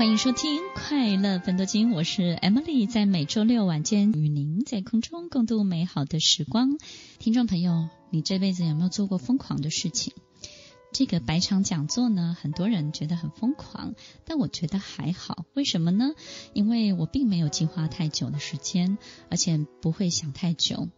欢迎收听《快乐分多金》，我是 Emily，在每周六晚间与您在空中共度美好的时光。听众朋友，你这辈子有没有做过疯狂的事情？这个百场讲座呢，很多人觉得很疯狂，但我觉得还好。为什么呢？因为我并没有计划太久的时间，而且不会想太久。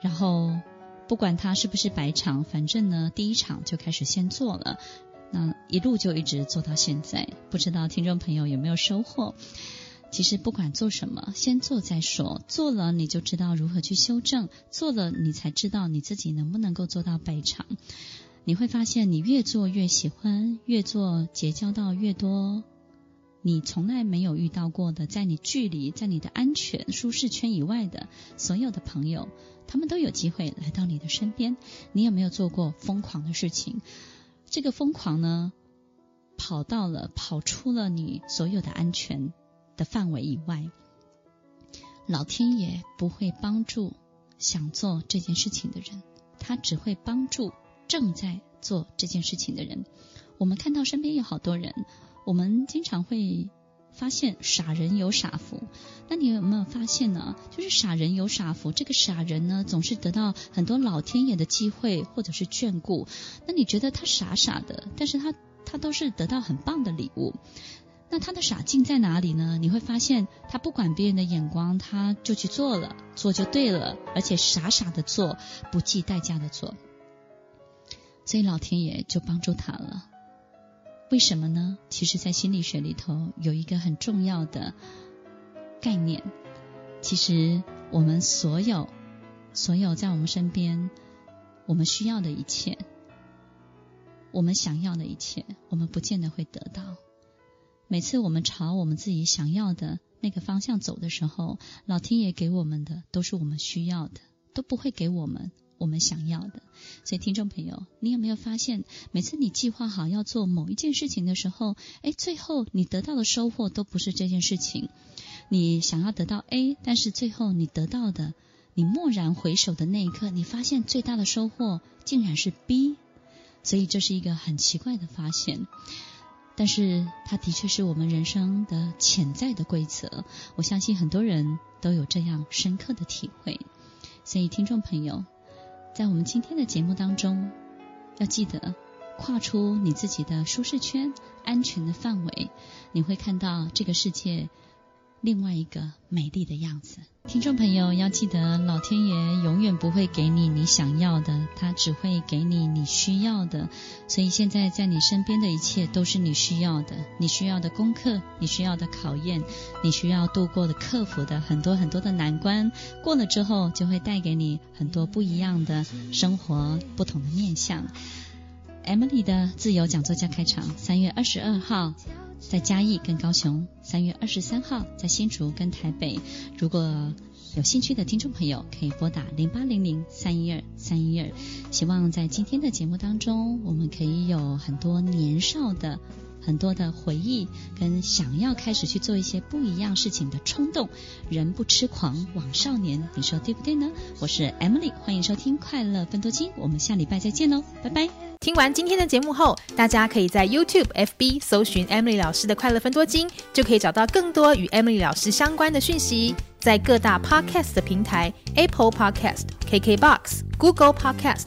然后，不管它是不是白场，反正呢，第一场就开始先做了。那一路就一直做到现在，不知道听众朋友有没有收获？其实不管做什么，先做再说，做了你就知道如何去修正，做了你才知道你自己能不能够做到百场。你会发现，你越做越喜欢，越做结交到越多你从来没有遇到过的，在你距离、在你的安全舒适圈以外的所有的朋友，他们都有机会来到你的身边。你有没有做过疯狂的事情？这个疯狂呢，跑到了，跑出了你所有的安全的范围以外，老天爷不会帮助想做这件事情的人，他只会帮助正在做这件事情的人。我们看到身边有好多人，我们经常会。发现傻人有傻福，那你有没有发现呢？就是傻人有傻福，这个傻人呢，总是得到很多老天爷的机会或者是眷顾。那你觉得他傻傻的，但是他他都是得到很棒的礼物。那他的傻劲在哪里呢？你会发现他不管别人的眼光，他就去做了，做就对了，而且傻傻的做，不计代价的做，所以老天爷就帮助他了。为什么呢？其实，在心理学里头有一个很重要的概念。其实，我们所有、所有在我们身边，我们需要的一切，我们想要的一切，我们不见得会得到。每次我们朝我们自己想要的那个方向走的时候，老天爷给我们的都是我们需要的，都不会给我们。我们想要的，所以听众朋友，你有没有发现，每次你计划好要做某一件事情的时候，哎，最后你得到的收获都不是这件事情。你想要得到 A，但是最后你得到的，你蓦然回首的那一刻，你发现最大的收获竟然是 B，所以这是一个很奇怪的发现。但是它的确是我们人生的潜在的规则，我相信很多人都有这样深刻的体会。所以听众朋友。在我们今天的节目当中，要记得跨出你自己的舒适圈、安全的范围，你会看到这个世界另外一个美丽的样子。听众朋友要记得，老天爷永远不会给你你想要的，他只会给你你需要的。所以现在在你身边的一切都是你需要的，你需要的功课，你需要的考验，你需要度过的、克服的很多很多的难关，过了之后就会带给你很多不一样的生活，不同的面向。Emily 的自由讲座家开场，三月二十二号。在嘉义跟高雄，三月二十三号在新竹跟台北。如果有兴趣的听众朋友，可以拨打零八零零三一二三一二。希望在今天的节目当中，我们可以有很多年少的很多的回忆，跟想要开始去做一些不一样事情的冲动。人不痴狂枉少年，你说对不对呢？我是 Emily，欢迎收听快乐分多金，我们下礼拜再见喽，拜拜。听完今天的节目后，大家可以在 YouTube、FB 搜寻 Emily 老师的快乐分多金，就可以找到更多与 Emily 老师相关的讯息。在各大 Podcast 的平台，Apple Podcast、KKBox、Google Podcast、